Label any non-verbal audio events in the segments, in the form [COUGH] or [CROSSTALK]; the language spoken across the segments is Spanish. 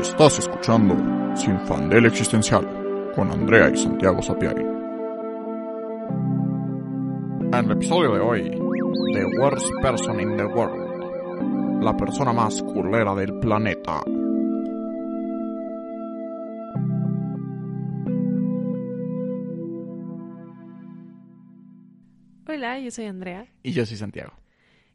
Estás escuchando Sin Fandel Existencial con Andrea y Santiago Sapiari. En el episodio de hoy, The Worst Person in the World, la persona más culera del planeta. Hola, yo soy Andrea Y yo soy Santiago.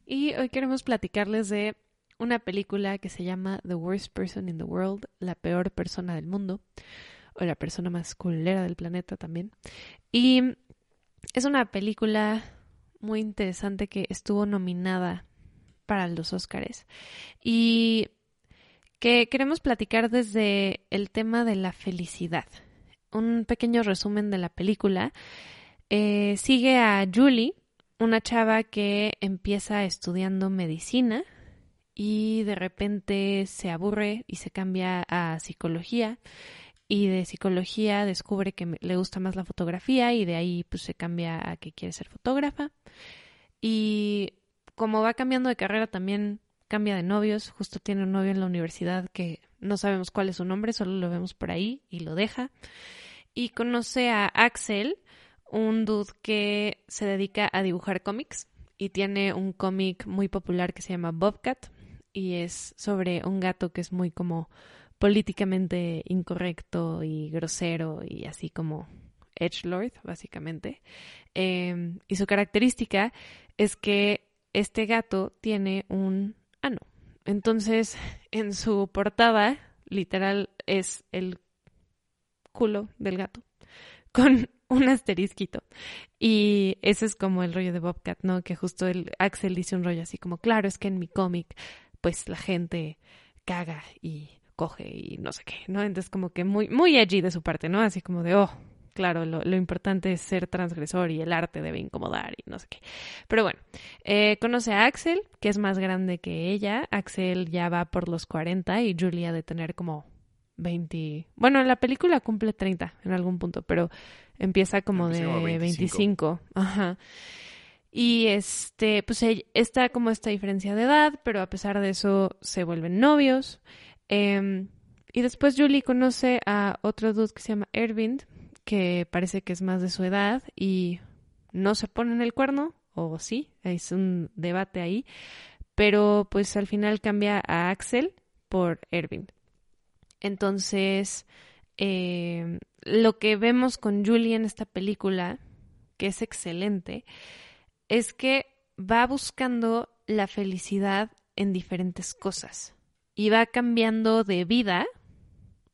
y hoy queremos platicarles de una película que se llama The Worst Person in the World, la peor persona del mundo, o la persona más culera del planeta también. Y es una película muy interesante que estuvo nominada para los Óscares y que queremos platicar desde el tema de la felicidad. Un pequeño resumen de la película. Eh, sigue a Julie, una chava que empieza estudiando medicina y de repente se aburre y se cambia a psicología y de psicología descubre que le gusta más la fotografía y de ahí pues se cambia a que quiere ser fotógrafa. Y como va cambiando de carrera también cambia de novios, justo tiene un novio en la universidad que no sabemos cuál es su nombre, solo lo vemos por ahí y lo deja. Y conoce a Axel, un dude que se dedica a dibujar cómics y tiene un cómic muy popular que se llama Bobcat y es sobre un gato que es muy como políticamente incorrecto y grosero y así como edgelord básicamente Eh, y su característica es que este gato tiene un ano entonces [LAUGHS] en su portada literal es el culo del gato [LAUGHS] con un asterisquito. Y ese es como el rollo de Bobcat, ¿no? Que justo el Axel dice un rollo así como, claro, es que en mi cómic, pues la gente caga y coge y no sé qué, ¿no? Entonces como que muy, muy edgy de su parte, ¿no? Así como de, oh, claro, lo, lo importante es ser transgresor y el arte debe incomodar y no sé qué. Pero bueno, eh, conoce a Axel, que es más grande que ella. Axel ya va por los 40 y Julia de tener como 20. Bueno, en la película cumple 30 en algún punto, pero empieza como de como 25. Ajá. Y este, pues está como esta diferencia de edad, pero a pesar de eso se vuelven novios. Em, y después Julie conoce a otro dude que se llama Ervind, que parece que es más de su edad y no se ponen el cuerno, o sí, es un debate ahí. Pero pues al final cambia a Axel por Ervind. Entonces, eh, lo que vemos con Julie en esta película, que es excelente, es que va buscando la felicidad en diferentes cosas y va cambiando de vida,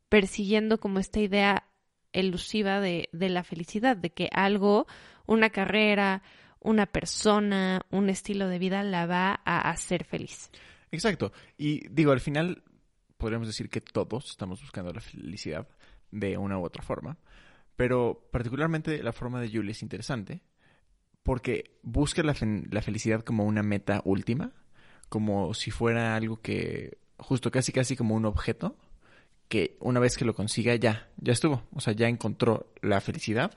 persiguiendo como esta idea elusiva de, de la felicidad, de que algo, una carrera, una persona, un estilo de vida la va a hacer feliz. Exacto. Y digo, al final podríamos decir que todos estamos buscando la felicidad de una u otra forma. Pero particularmente la forma de Julie es interesante porque busca la, fe- la felicidad como una meta última, como si fuera algo que, justo casi casi como un objeto, que una vez que lo consiga ya, ya estuvo. O sea, ya encontró la felicidad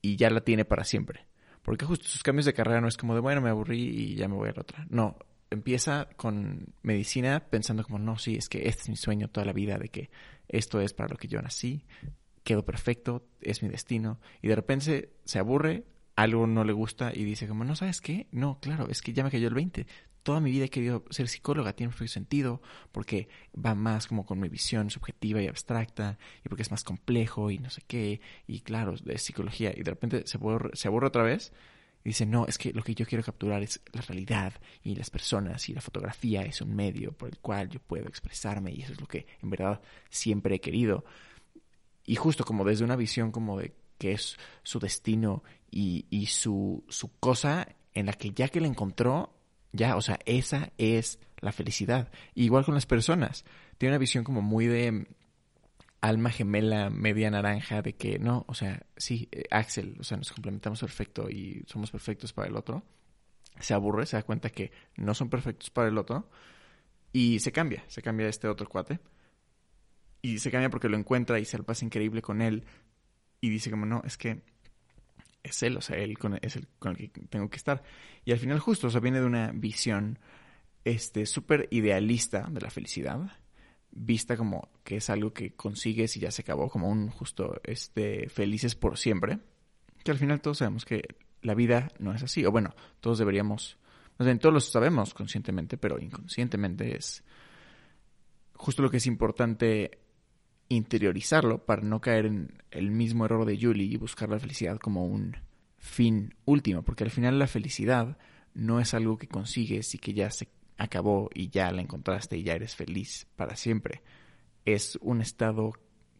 y ya la tiene para siempre. Porque justo sus cambios de carrera no es como de, bueno, me aburrí y ya me voy a la otra. No, empieza con medicina pensando como, no, sí, es que este es mi sueño toda la vida, de que esto es para lo que yo nací, quedó perfecto, es mi destino. Y de repente se aburre, algo no le gusta y dice como, no, ¿sabes qué? No, claro, es que ya me cayó el 20. Toda mi vida he querido ser psicóloga, tiene perfecto sentido, porque va más como con mi visión subjetiva y abstracta, y porque es más complejo y no sé qué, y claro, es psicología, y de repente se aburre, se aburre otra vez y dice, no, es que lo que yo quiero capturar es la realidad y las personas y la fotografía es un medio por el cual yo puedo expresarme y eso es lo que en verdad siempre he querido. Y justo como desde una visión como de que es su destino y, su, su cosa en la que ya que la encontró, ya, o sea, esa es la felicidad. Igual con las personas. Tiene una visión como muy de alma gemela media naranja de que no, o sea, sí, eh, Axel, o sea, nos complementamos perfecto y somos perfectos para el otro. Se aburre, se da cuenta que no son perfectos para el otro y se cambia, se cambia este otro cuate. Y se cambia porque lo encuentra y se lo pasa increíble con él y dice como no, es que es él, o sea, él con, es el con el que tengo que estar. Y al final justo, o sea, viene de una visión este súper idealista de la felicidad, vista como que es algo que consigues y ya se acabó, como un justo este felices por siempre, que al final todos sabemos que la vida no es así, o bueno, todos deberíamos, más bien, todos lo sabemos conscientemente, pero inconscientemente es justo lo que es importante interiorizarlo para no caer en el mismo error de Julie y buscar la felicidad como un fin último, porque al final la felicidad no es algo que consigues y que ya se acabó y ya la encontraste y ya eres feliz para siempre. Es un estado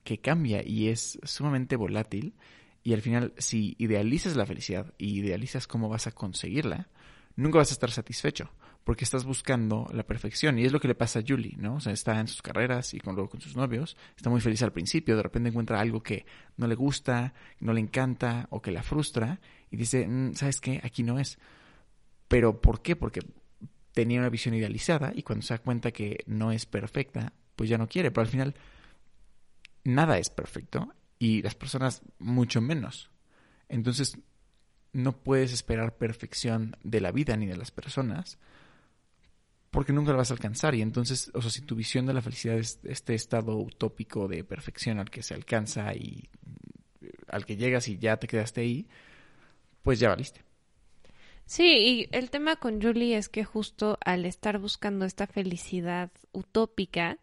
que cambia y es sumamente volátil y al final si idealizas la felicidad y idealizas cómo vas a conseguirla, nunca vas a estar satisfecho porque estás buscando la perfección. Y es lo que le pasa a Julie, ¿no? O sea, está en sus carreras y con, luego con sus novios, está muy feliz al principio, de repente encuentra algo que no le gusta, no le encanta o que la frustra y dice, mm, ¿sabes qué? Aquí no es. Pero ¿por qué? Porque tenía una visión idealizada y cuando se da cuenta que no es perfecta, pues ya no quiere. Pero al final, nada es perfecto y las personas mucho menos. Entonces, no puedes esperar perfección de la vida ni de las personas porque nunca lo vas a alcanzar. Y entonces, o sea, si tu visión de la felicidad es este estado utópico de perfección al que se alcanza y al que llegas y ya te quedaste ahí, pues ya valiste. Sí, y el tema con Julie es que justo al estar buscando esta felicidad utópica,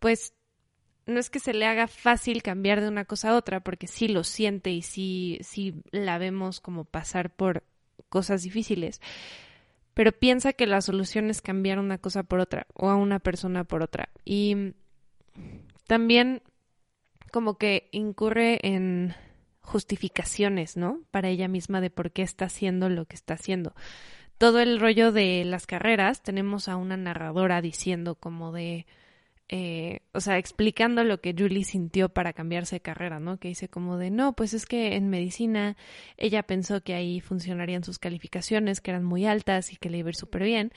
pues no es que se le haga fácil cambiar de una cosa a otra, porque sí lo siente y sí, sí la vemos como pasar por cosas difíciles, pero piensa que la solución es cambiar una cosa por otra o a una persona por otra. Y también como que incurre en justificaciones, ¿no? Para ella misma de por qué está haciendo lo que está haciendo. Todo el rollo de las carreras, tenemos a una narradora diciendo como de, eh, o sea, explicando lo que Julie sintió para cambiarse de carrera, ¿no? Que dice como de, no, pues es que en medicina ella pensó que ahí funcionarían sus calificaciones, que eran muy altas y que le iba a ir súper bien.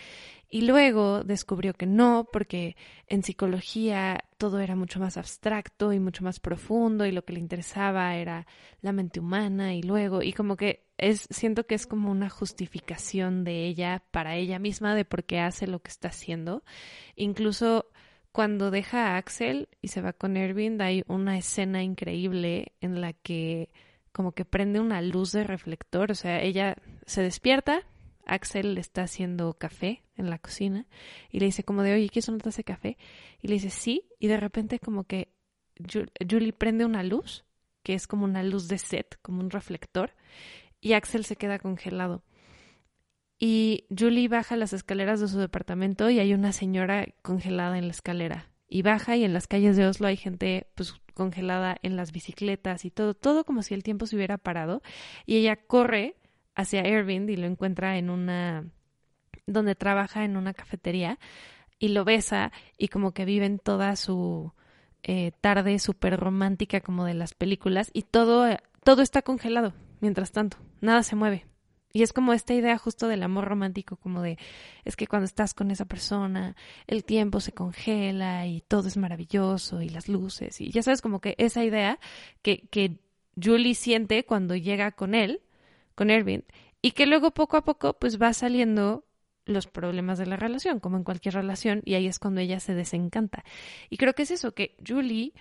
Y luego descubrió que no, porque en psicología todo era mucho más abstracto y mucho más profundo y lo que le interesaba era la mente humana y luego, y como que es, siento que es como una justificación de ella para ella misma de por qué hace lo que está haciendo. Incluso cuando deja a Axel y se va con Erwin, hay una escena increíble en la que como que prende una luz de reflector, o sea, ella se despierta, Axel le está haciendo café en la cocina y le dice como de, oye, ¿quieres una taza de café? Y le dice, sí, y de repente como que Julie prende una luz, que es como una luz de set, como un reflector, y Axel se queda congelado. Y Julie baja las escaleras de su departamento y hay una señora congelada en la escalera. Y baja y en las calles de Oslo hay gente pues congelada en las bicicletas y todo, todo como si el tiempo se hubiera parado. Y ella corre hacia Irving y lo encuentra en una donde trabaja en una cafetería y lo besa y como que viven toda su eh, tarde súper romántica como de las películas y todo, todo está congelado mientras tanto, nada se mueve. Y es como esta idea justo del amor romántico, como de, es que cuando estás con esa persona, el tiempo se congela y todo es maravilloso y las luces. Y ya sabes, como que esa idea que, que Julie siente cuando llega con él, con Erwin, y que luego poco a poco pues va saliendo los problemas de la relación, como en cualquier relación, y ahí es cuando ella se desencanta. Y creo que es eso, que Julie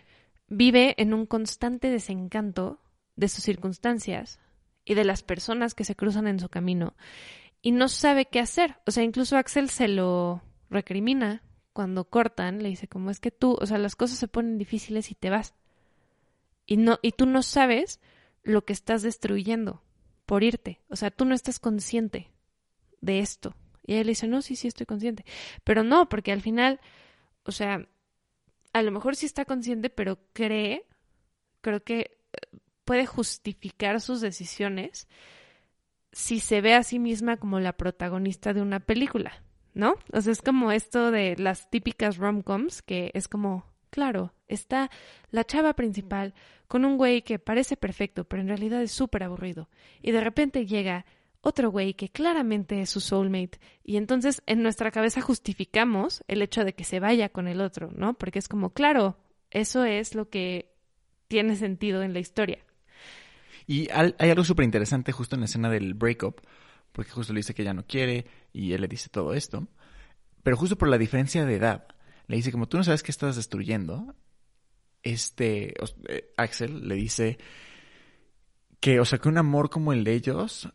vive en un constante desencanto de sus circunstancias, y de las personas que se cruzan en su camino y no sabe qué hacer. O sea, incluso Axel se lo recrimina cuando cortan, le dice como es que tú, o sea, las cosas se ponen difíciles y te vas. Y no y tú no sabes lo que estás destruyendo por irte. O sea, tú no estás consciente de esto. Y él dice, "No, sí, sí estoy consciente." Pero no, porque al final, o sea, a lo mejor sí está consciente, pero cree, creo que puede justificar sus decisiones si se ve a sí misma como la protagonista de una película, ¿no? O sea, es como esto de las típicas rom-coms, que es como, claro, está la chava principal con un güey que parece perfecto, pero en realidad es súper aburrido. Y de repente llega otro güey que claramente es su soulmate. Y entonces en nuestra cabeza justificamos el hecho de que se vaya con el otro, ¿no? Porque es como, claro, eso es lo que tiene sentido en la historia. Y hay algo súper interesante justo en la escena del breakup, porque justo le dice que ya no quiere y él le dice todo esto. Pero justo por la diferencia de edad, le dice como tú no sabes qué estás destruyendo, este eh, Axel le dice que, o sea, que un amor como el de ellos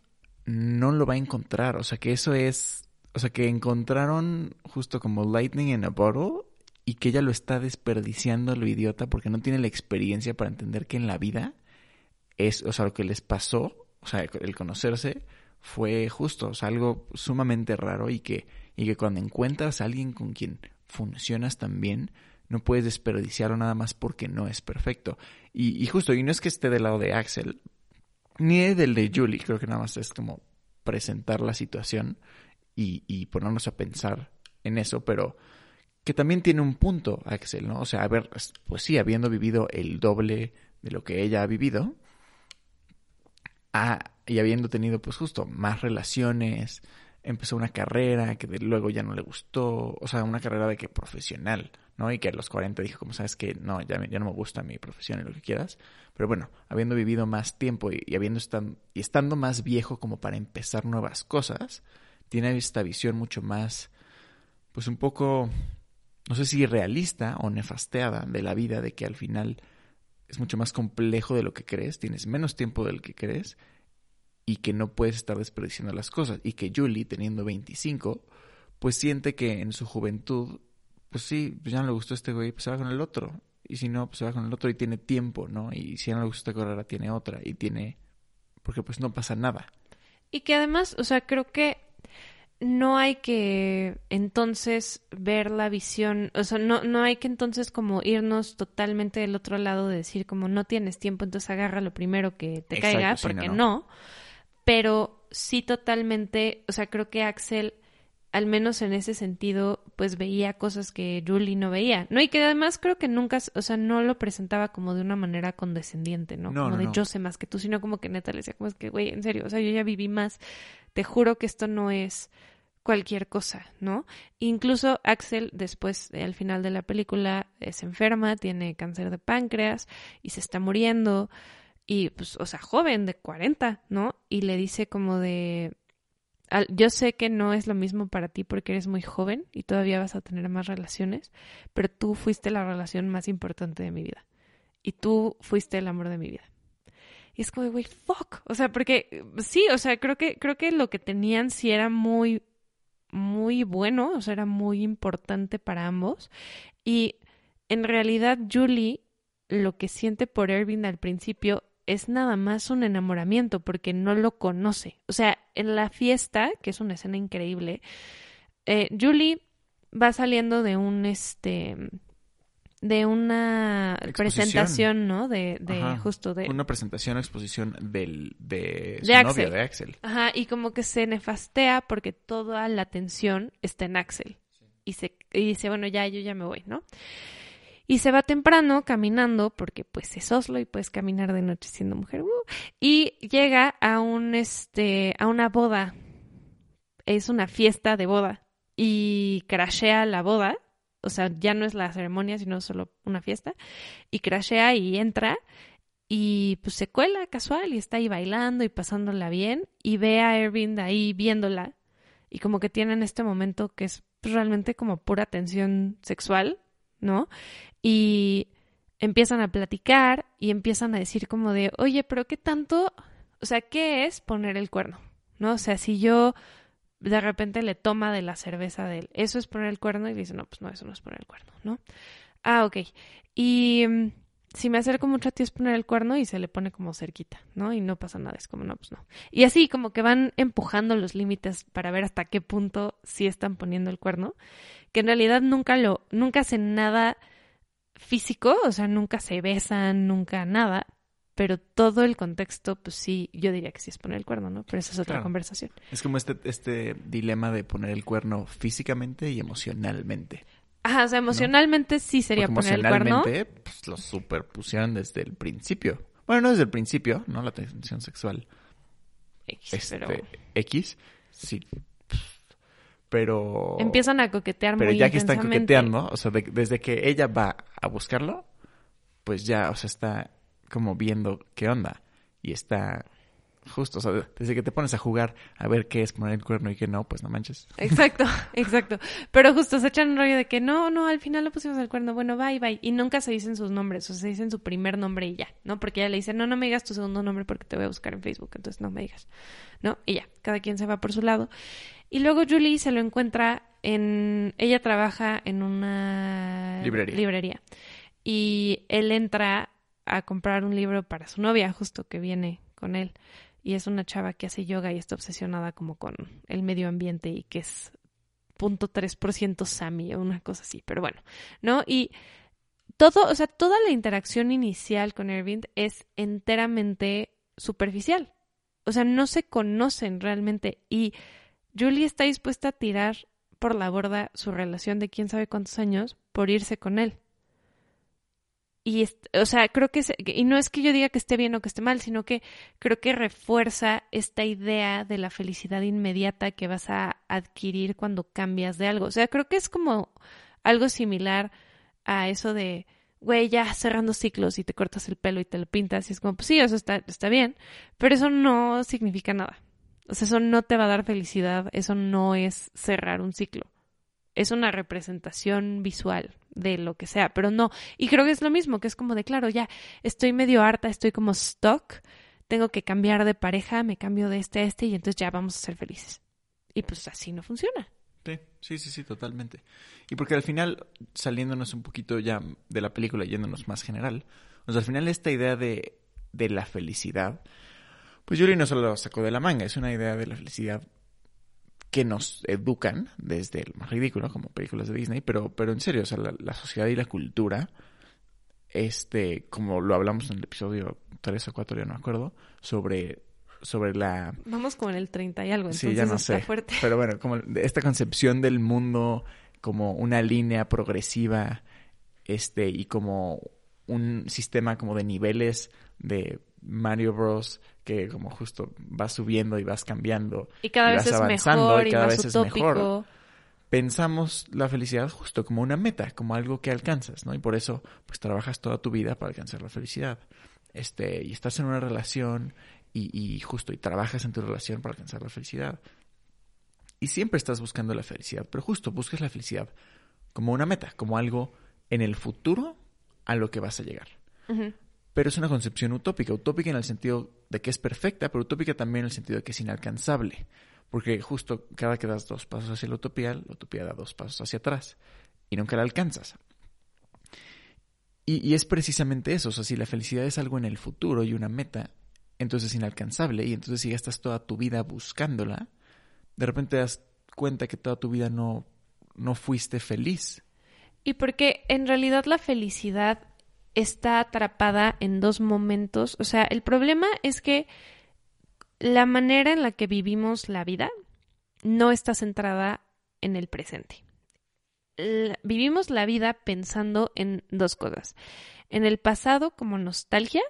no lo va a encontrar, o sea, que eso es, o sea, que encontraron justo como lightning in a bottle y que ella lo está desperdiciando lo idiota porque no tiene la experiencia para entender que en la vida es, o sea, lo que les pasó, o sea, el conocerse fue justo, o sea, algo sumamente raro y que, y que cuando encuentras a alguien con quien funcionas tan bien, no puedes desperdiciarlo nada más porque no es perfecto. Y, y justo, y no es que esté del lado de Axel, ni del de Julie, creo que nada más es como presentar la situación y, y ponernos a pensar en eso, pero que también tiene un punto, Axel, ¿no? O sea, a ver, pues sí, habiendo vivido el doble de lo que ella ha vivido, y habiendo tenido pues justo más relaciones, empezó una carrera que luego ya no le gustó, o sea, una carrera de que profesional, ¿no? Y que a los 40 dijo, como sabes que no, ya, ya no me gusta mi profesión y lo que quieras. Pero bueno, habiendo vivido más tiempo y, habiendo estado, y estando más viejo como para empezar nuevas cosas, tiene esta visión mucho más, pues un poco, no sé si realista o nefasteada de la vida, de que al final es mucho más complejo de lo que crees, tienes menos tiempo del que crees y que no puedes estar desperdiciando las cosas. Y que Julie, teniendo 25, pues siente que en su juventud, pues sí, pues ya no le gustó este güey, pues se va con el otro. Y si no, pues se va con el otro y tiene tiempo, ¿no? Y si ya no le gusta esta carrera, tiene otra y tiene... Porque pues no pasa nada. Y que además, o sea, creo que no hay que entonces ver la visión, o sea, no, no hay que entonces como irnos totalmente del otro lado de decir como no tienes tiempo, entonces agarra lo primero que te caiga, porque no pero sí totalmente, o sea, creo que Axel, al menos en ese sentido, pues veía cosas que Julie no veía, ¿no? Y que además creo que nunca, o sea, no lo presentaba como de una manera condescendiente, ¿no? como de yo sé más que tú, sino como que neta le decía, como es que, güey, en serio, o sea, yo ya viví más, te juro que esto no es cualquier cosa, ¿no? Incluso Axel después, al final de la película, se enferma, tiene cáncer de páncreas y se está muriendo y pues, o sea, joven de 40, ¿no? Y le dice como de, yo sé que no es lo mismo para ti porque eres muy joven y todavía vas a tener más relaciones, pero tú fuiste la relación más importante de mi vida. Y tú fuiste el amor de mi vida. Y es como, güey, fuck. O sea, porque sí, o sea, creo que, creo que lo que tenían sí era muy, muy bueno, o sea, era muy importante para ambos. Y en realidad, Julie, lo que siente por Erwin al principio es nada más un enamoramiento porque no lo conoce. O sea, en la fiesta, que es una escena increíble, eh, Julie va saliendo de un este de una presentación, ¿no? De, de justo de una presentación, exposición del de su novio, de Axel. Ajá, y como que se nefastea porque toda la atención está en Axel. Y se y dice, bueno, ya yo ya me voy, ¿no? Y se va temprano caminando, porque pues es Oslo y puedes caminar de noche siendo mujer. Uh, y llega a un este a una boda. Es una fiesta de boda. Y crashea la boda. O sea, ya no es la ceremonia, sino solo una fiesta. Y crashea y entra. Y pues se cuela casual y está ahí bailando y pasándola bien. Y ve a Erwin ahí viéndola. Y como que tienen este momento que es realmente como pura tensión sexual ¿no? Y empiezan a platicar y empiezan a decir como de, oye, pero ¿qué tanto? O sea, ¿qué es poner el cuerno? ¿No? O sea, si yo de repente le toma de la cerveza de él, ¿eso es poner el cuerno? Y dice, no, pues no, eso no es poner el cuerno, ¿no? Ah, ok. Y mm, si me acerco mucho a ti es poner el cuerno y se le pone como cerquita, ¿no? Y no pasa nada, es como, no, pues no. Y así como que van empujando los límites para ver hasta qué punto sí están poniendo el cuerno, que en realidad nunca lo, nunca hacen nada físico, o sea, nunca se besan, nunca nada, pero todo el contexto, pues sí, yo diría que sí es poner el cuerno, ¿no? Pero esa es otra conversación. Es como este, este dilema de poner el cuerno físicamente y emocionalmente. Ajá, o sea, emocionalmente sí sería poner el cuerno. Emocionalmente, pues lo superpusieron desde el principio. Bueno, no desde el principio, ¿no? La tensión sexual. X, este, pero... X, sí. Pero... Empiezan a coquetear pero muy ya que están coqueteando, o sea, desde que ella va a buscarlo, pues ya, o sea, está como viendo qué onda. Y está Justo, o sea, desde que te pones a jugar a ver qué es poner el cuerno y qué no, pues no manches. Exacto, [LAUGHS] exacto. Pero justo se echan un rollo de que no, no, al final lo pusimos el cuerno, bueno, bye, bye. Y nunca se dicen sus nombres, o sea, se dicen su primer nombre y ya, ¿no? Porque ella le dice, no, no me digas tu segundo nombre porque te voy a buscar en Facebook, entonces no me digas, ¿no? Y ya, cada quien se va por su lado. Y luego Julie se lo encuentra en... Ella trabaja en una Librería. librería. Y él entra a comprar un libro para su novia, justo que viene con él. Y es una chava que hace yoga y está obsesionada como con el medio ambiente y que es punto .3% Sami o una cosa así, pero bueno, ¿no? Y todo, o sea, toda la interacción inicial con Erwin es enteramente superficial. O sea, no se conocen realmente y Julie está dispuesta a tirar por la borda su relación de quién sabe cuántos años por irse con él. Y, o sea, creo que, y no es que yo diga que esté bien o que esté mal, sino que creo que refuerza esta idea de la felicidad inmediata que vas a adquirir cuando cambias de algo. O sea, creo que es como algo similar a eso de, güey, ya cerrando ciclos y te cortas el pelo y te lo pintas y es como, pues sí, eso está, está bien, pero eso no significa nada. O sea, eso no te va a dar felicidad, eso no es cerrar un ciclo. Es una representación visual de lo que sea, pero no. Y creo que es lo mismo, que es como de, claro, ya estoy medio harta, estoy como stuck, tengo que cambiar de pareja, me cambio de este a este y entonces ya vamos a ser felices. Y pues así no funciona. Sí, sí, sí, sí, totalmente. Y porque al final, saliéndonos un poquito ya de la película, yéndonos más general, o al final esta idea de, de la felicidad, pues Yuri no solo lo sacó de la manga, es una idea de la felicidad que nos educan desde el más ridículo, como películas de Disney, pero, pero en serio, o sea, la, la sociedad y la cultura, este, como lo hablamos en el episodio 3 o 4, ya no me acuerdo, sobre, sobre la Vamos como en el 30 y algo, entonces Sí, ya no está sé. fuerte. [LAUGHS] Pero bueno, como esta concepción del mundo como una línea progresiva, este, y como un sistema como de niveles de Mario Bros. que como justo vas subiendo y vas cambiando. Y cada y vez vas es avanzando mejor y cada más vez es mejor. Pensamos la felicidad justo como una meta, como algo que alcanzas, ¿no? Y por eso, pues trabajas toda tu vida para alcanzar la felicidad. Este, y estás en una relación y, y justo, y trabajas en tu relación para alcanzar la felicidad. Y siempre estás buscando la felicidad, pero justo buscas la felicidad como una meta, como algo en el futuro a lo que vas a llegar. Pero es una concepción utópica, utópica en el sentido de que es perfecta, pero utópica también en el sentido de que es inalcanzable. Porque justo cada que das dos pasos hacia la utopía, la utopía da dos pasos hacia atrás y nunca la alcanzas. Y, es precisamente eso, o sea, si la felicidad es algo en el futuro y una meta, entonces es inalcanzable y entonces si gastas toda tu vida buscándola, de repente te das cuenta que toda tu vida no, no fuiste feliz. Y porque en realidad la felicidad está atrapada en dos momentos. O sea, el problema es que la manera en la que vivimos la vida no está centrada en el presente. Vivimos la vida pensando en dos cosas. En el pasado como nostalgia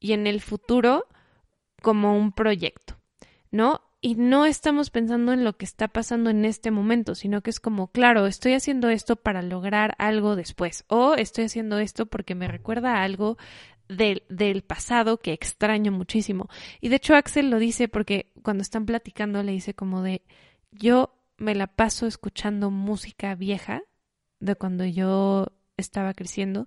y en el futuro como un proyecto, ¿no? Y no estamos pensando en lo que está pasando en este momento, sino que es como, claro, estoy haciendo esto para lograr algo después, o estoy haciendo esto porque me recuerda a algo del, del pasado que extraño muchísimo. Y de hecho Axel lo dice porque cuando están platicando le dice como de, yo me la paso escuchando música vieja de cuando yo estaba creciendo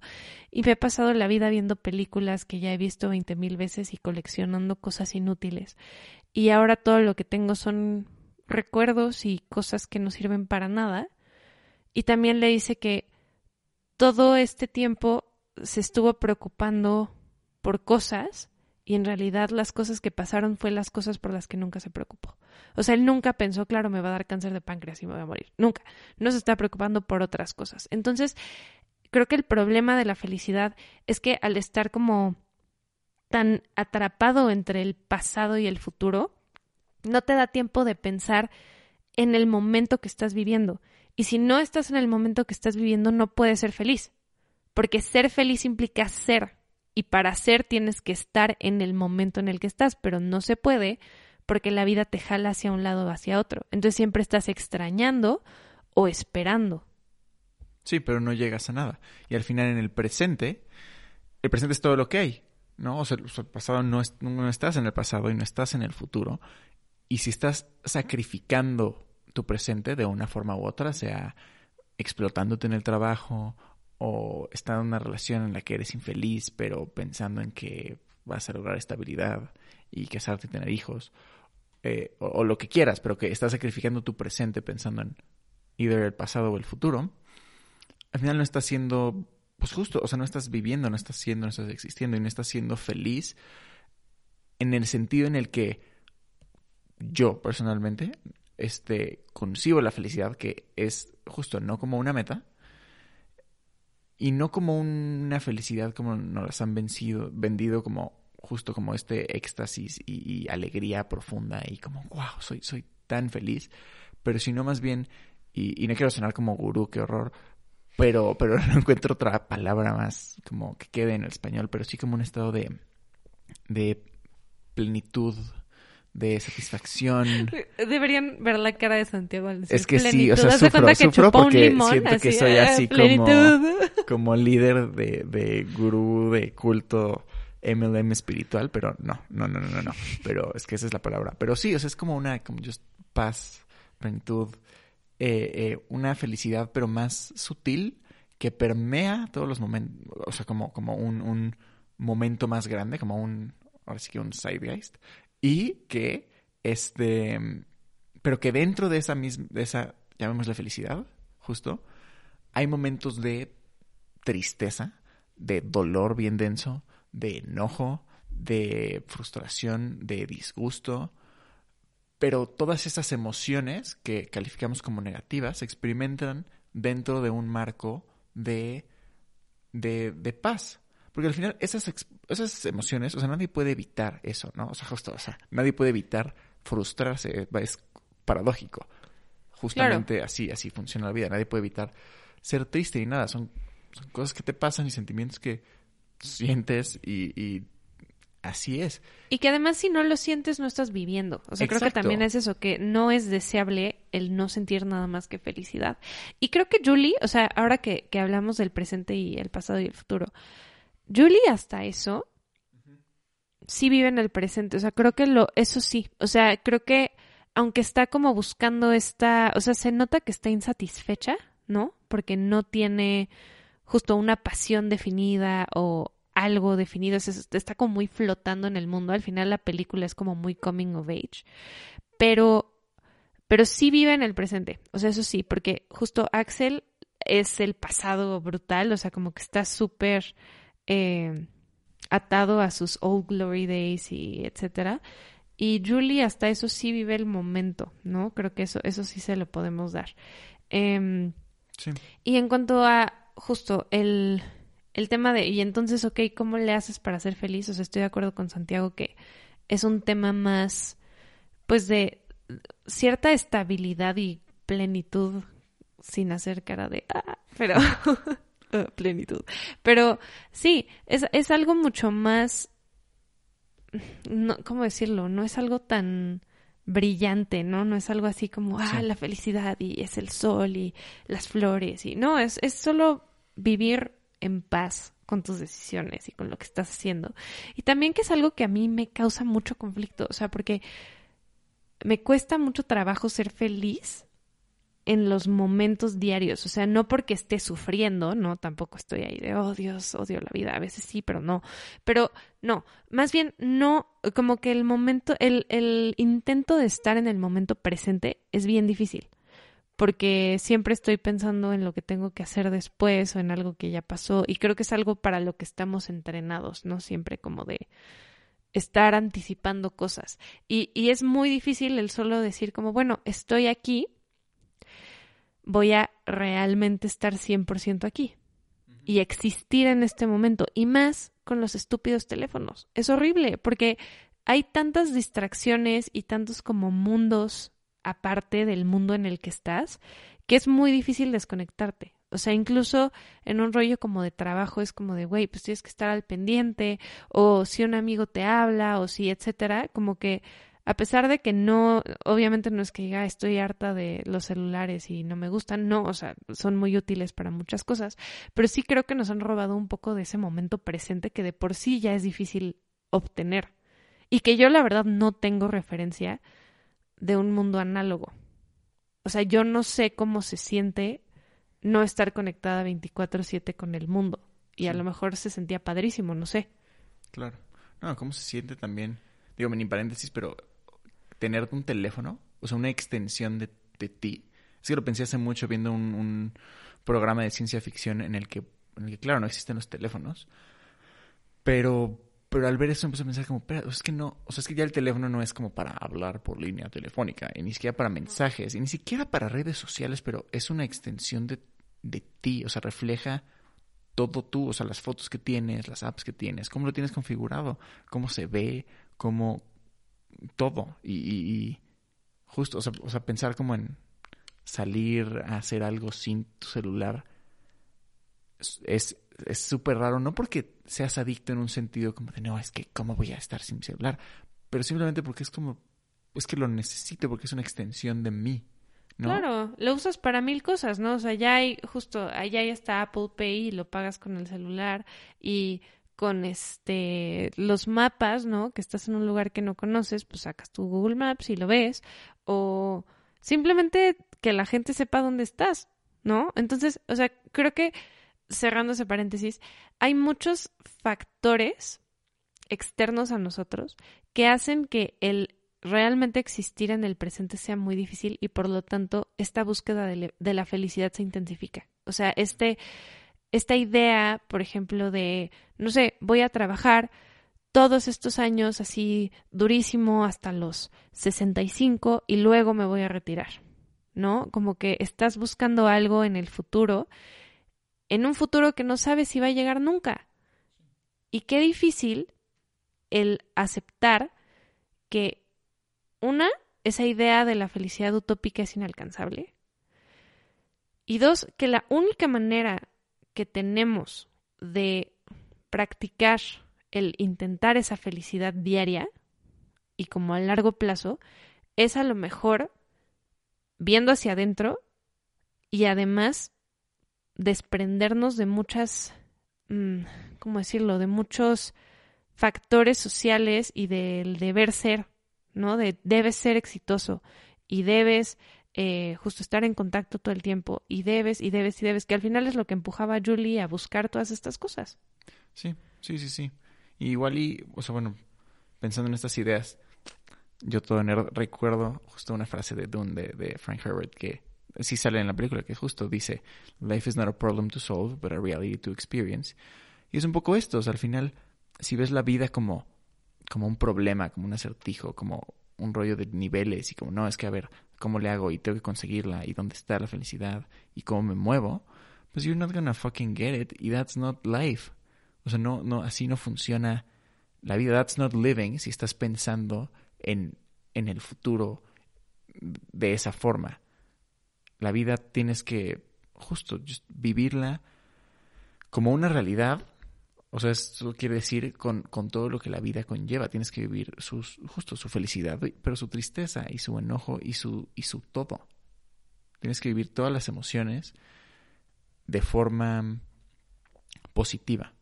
y me he pasado la vida viendo películas que ya he visto veinte mil veces y coleccionando cosas inútiles. Y ahora todo lo que tengo son recuerdos y cosas que no sirven para nada. Y también le dice que todo este tiempo se estuvo preocupando por cosas y en realidad las cosas que pasaron fue las cosas por las que nunca se preocupó. O sea, él nunca pensó, claro, me va a dar cáncer de páncreas y me voy a morir. Nunca. No se está preocupando por otras cosas. Entonces, creo que el problema de la felicidad es que al estar como tan atrapado entre el pasado y el futuro, no te da tiempo de pensar en el momento que estás viviendo. Y si no estás en el momento que estás viviendo, no puedes ser feliz. Porque ser feliz implica ser. Y para ser tienes que estar en el momento en el que estás, pero no se puede porque la vida te jala hacia un lado o hacia otro. Entonces siempre estás extrañando o esperando. Sí, pero no llegas a nada. Y al final en el presente, el presente es todo lo que hay. ¿No? O sea, el pasado no, no estás en el pasado y no estás en el futuro. Y si estás sacrificando tu presente de una forma u otra, sea explotándote en el trabajo o estando en una relación en la que eres infeliz, pero pensando en que vas a lograr estabilidad y casarte y tener hijos, eh, o, lo que quieras, pero que estás sacrificando tu presente pensando en either el pasado o el futuro, al final no estás siendo, pues justo, o sea, no estás viviendo, no estás siendo, no estás existiendo y no estás siendo feliz en el sentido en el que yo personalmente este, concibo la felicidad que es justo no como una meta y no como una felicidad como nos las han vencido, vendido como justo como este éxtasis y, alegría profunda y como wow, soy, soy tan feliz, pero sino más bien, y, no quiero sonar como gurú, qué horror, pero, pero [LAUGHS] no encuentro otra palabra más como que quede en el español, pero sí como un estado de, de plenitud, de satisfacción. Deberían ver la cara de Santiago al decir Es que sí, o sea, sufro, sufro porque siento que soy así como, [LAUGHS] como líder de, de gurú, de culto MLM espiritual, pero no, no, no, no, no, Pero es que esa es la palabra. Pero sí, o sea, es como una, como just paz, plenitud, eh, eh, una felicidad, pero más sutil que permea todos los momentos, o sea, como, como un, un momento más grande, como un, ahora sí que un zeitgeist, y que este, pero que dentro de esa misma, de esa, llamémosle felicidad, justo, hay momentos de tristeza, de dolor bien denso, de enojo, de frustración, de disgusto, pero todas esas emociones que calificamos como negativas se experimentan dentro de un marco de, de, de paz. Porque al final esas, esas emociones, o sea, nadie puede evitar eso, ¿no? O sea, justo, o sea, nadie puede evitar frustrarse, es paradójico. Justamente así, así funciona la vida. Nadie puede evitar ser triste y nada. Son, son cosas que te pasan y sentimientos que sientes y, así es. Y que además si no lo sientes no estás viviendo. O sea, creo que también es eso, que no es deseable el no sentir nada más que felicidad. Y creo que Julie, o sea, ahora que, que hablamos del presente y el pasado y el futuro, Julie hasta eso sí vive en el presente. O sea, creo que lo, eso sí. O sea, creo que aunque está como buscando esta, o sea, se nota que está insatisfecha, ¿no? Porque no tiene justo una pasión definida o algo definido, está como muy flotando en el mundo. Al final la película es como muy coming of age, pero, pero sí vive en el presente. O sea, eso sí, porque justo Axel es el pasado brutal, o sea, como que está súper eh, atado a sus old glory days y etcétera. Y Julie hasta eso sí vive el momento, ¿no? Creo que eso, eso sí se lo podemos dar. Em, sí. Y en cuanto a justo el, el tema de, y entonces, ok, ¿cómo le haces para ser feliz? O sea, estoy de acuerdo con Santiago que es un tema más, pues, de cierta estabilidad y plenitud sin hacer cara de, ah, pero, [LAUGHS] ah, plenitud. Pero sí, es, es algo mucho más, no, ¿cómo decirlo? No es algo tan brillante, ¿no? No es algo así como, ah, la felicidad y es el sol y las flores y no, es, es solo vivir en paz con tus decisiones y con lo que estás haciendo. Y también que es algo que a mí me causa mucho conflicto, o sea, porque me cuesta mucho trabajo ser feliz en los momentos diarios, o sea, no porque esté sufriendo, no, tampoco estoy ahí de, oh Dios, odio la vida, a veces sí, pero no, pero no, más bien no, como que el momento, el, el intento de estar en el momento presente es bien difícil porque siempre estoy pensando en lo que tengo que hacer después o en algo que ya pasó y creo que es algo para lo que estamos entrenados, ¿no? Siempre como de estar anticipando cosas. Y, y es muy difícil el solo decir como, bueno, estoy aquí, voy a realmente estar 100% aquí y existir en este momento y más con los estúpidos teléfonos. Es horrible porque hay tantas distracciones y tantos como mundos aparte del mundo en el que estás, que es muy difícil desconectarte. O sea, incluso en un rollo como de trabajo es como de, güey, pues tienes que estar al pendiente, o si un amigo te habla, o si, etcétera, como que A pesar de que no, obviamente no es que diga estoy harta de los celulares y no me gustan, no, o sea, son muy útiles para muchas cosas, pero sí creo que nos han robado un poco de ese momento presente que de por sí ya es difícil obtener y que yo la verdad no tengo referencia de un mundo análogo. O sea, yo no sé cómo se siente no estar conectada 24/7 con el mundo. Y a lo mejor se sentía padrísimo, no sé. Claro. No, ¿cómo se siente también? Digo, ni paréntesis, pero tener un teléfono, o sea, una extensión de, ti. Es que lo pensé hace mucho viendo un, programa de ciencia ficción en el, que, en el que, claro, no existen los teléfonos, pero pero al ver eso empecé a pensar como, pero es que no, o sea, es que ya el teléfono no es como para hablar por línea telefónica, y ni siquiera para mensajes, y ni siquiera para redes sociales, pero es una extensión de, de ti, o sea, refleja todo tú, o sea, las fotos que tienes, las apps que tienes, cómo lo tienes configurado, cómo se ve, cómo todo. Y, justo, o sea, o sea, pensar como en salir a hacer algo sin tu celular es súper raro, no porque seas adicto en un sentido como de, no, es que, ¿cómo voy a estar sin celular? Pero simplemente porque es como, es que lo necesito, porque es una extensión de mí. ¿no? Claro, lo usas para mil cosas, ¿no? O sea, ya hay, justo, allá ya está Apple Pay y lo pagas con el celular y con este los mapas, ¿no? Que estás en un lugar que no conoces, pues sacas tu Google Maps y lo ves o simplemente que la gente sepa dónde estás, ¿no? Entonces, o sea, creo que cerrando ese paréntesis, hay muchos factores externos a nosotros que hacen que el realmente existir en el presente sea muy difícil y por lo tanto esta búsqueda de, la felicidad se intensifica. O sea, este, esta idea, por ejemplo, de, no sé, voy a trabajar todos estos años así durísimo hasta los 65 y luego me voy a retirar, ¿no? Como que estás buscando algo en el futuro en un futuro que no sabes si va a llegar nunca. Y qué difícil el aceptar que una, esa idea de la felicidad utópica es inalcanzable. Y dos, que la única manera que tenemos de practicar el intentar esa felicidad diaria y como a largo plazo es a lo mejor viendo hacia adentro y además desprendernos de muchas, mm, ¿cómo decirlo?, de muchos factores sociales y del deber ser, ¿no? De debes ser exitoso y debes eh, justo estar en contacto todo el tiempo y debes y debes y debes, que al final es lo que empujaba a Julie a buscar todas estas cosas. Sí, sí, sí, sí. igual y, o sea, bueno, pensando en estas ideas, yo todo recuerdo justo una frase de Dune de, de Frank Herbert que sí sale en la película, que justo dice, Life is not a problem to solve, but a reality to experience. Y es un poco esto, al final, si ves la vida como, como un problema, como un acertijo, como un rollo de niveles y como, no, es que a ver, ¿cómo le hago? Y tengo que conseguirla, y dónde está la felicidad, y cómo me muevo, pues you're not gonna fucking get it, y that's not life. O sea, no, no, así no funciona la vida, that's not living si estás pensando en, en el futuro de esa forma la vida tienes que justo vivirla como una realidad. O sea, eso quiere decir con, con, todo lo que la vida conlleva. Tienes que vivir sus, justo su felicidad, pero su tristeza y su enojo y su, y su todo. Tienes que vivir todas las emociones de forma positiva,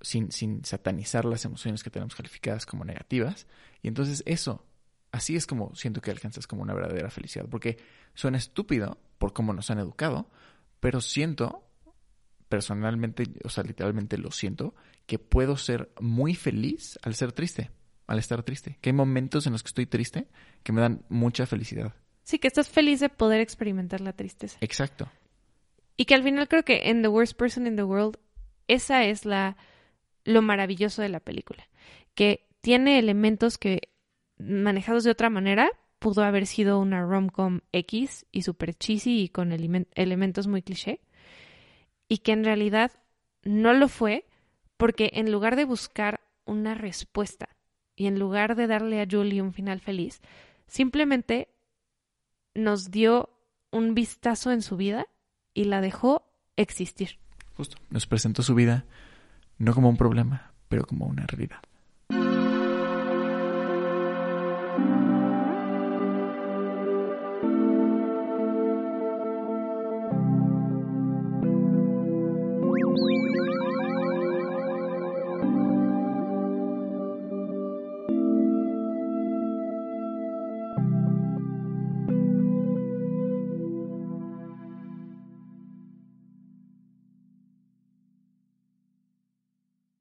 sin, sin satanizar las emociones que tenemos calificadas como negativas. Y entonces eso, así es como siento que alcanzas como una verdadera felicidad, porque Suena estúpido por cómo nos han educado, pero siento, personalmente, o sea, literalmente lo siento, que puedo ser muy feliz al ser triste, al estar triste. Que hay momentos en los que estoy triste que me dan mucha felicidad. Sí, que estás feliz de poder experimentar la tristeza. Exacto. Y que al final creo que en The Worst Person in the World, esa es la lo maravilloso de la película. Que tiene elementos que manejados de otra manera pudo haber sido una rom-com X y super cheesy y con elementos muy cliché, y que en realidad no lo fue porque en lugar de buscar una respuesta y en lugar de darle a Julie un final feliz, simplemente nos dio un vistazo en su vida y la dejó existir. Justo, nos presentó su vida no como un problema, pero como una realidad.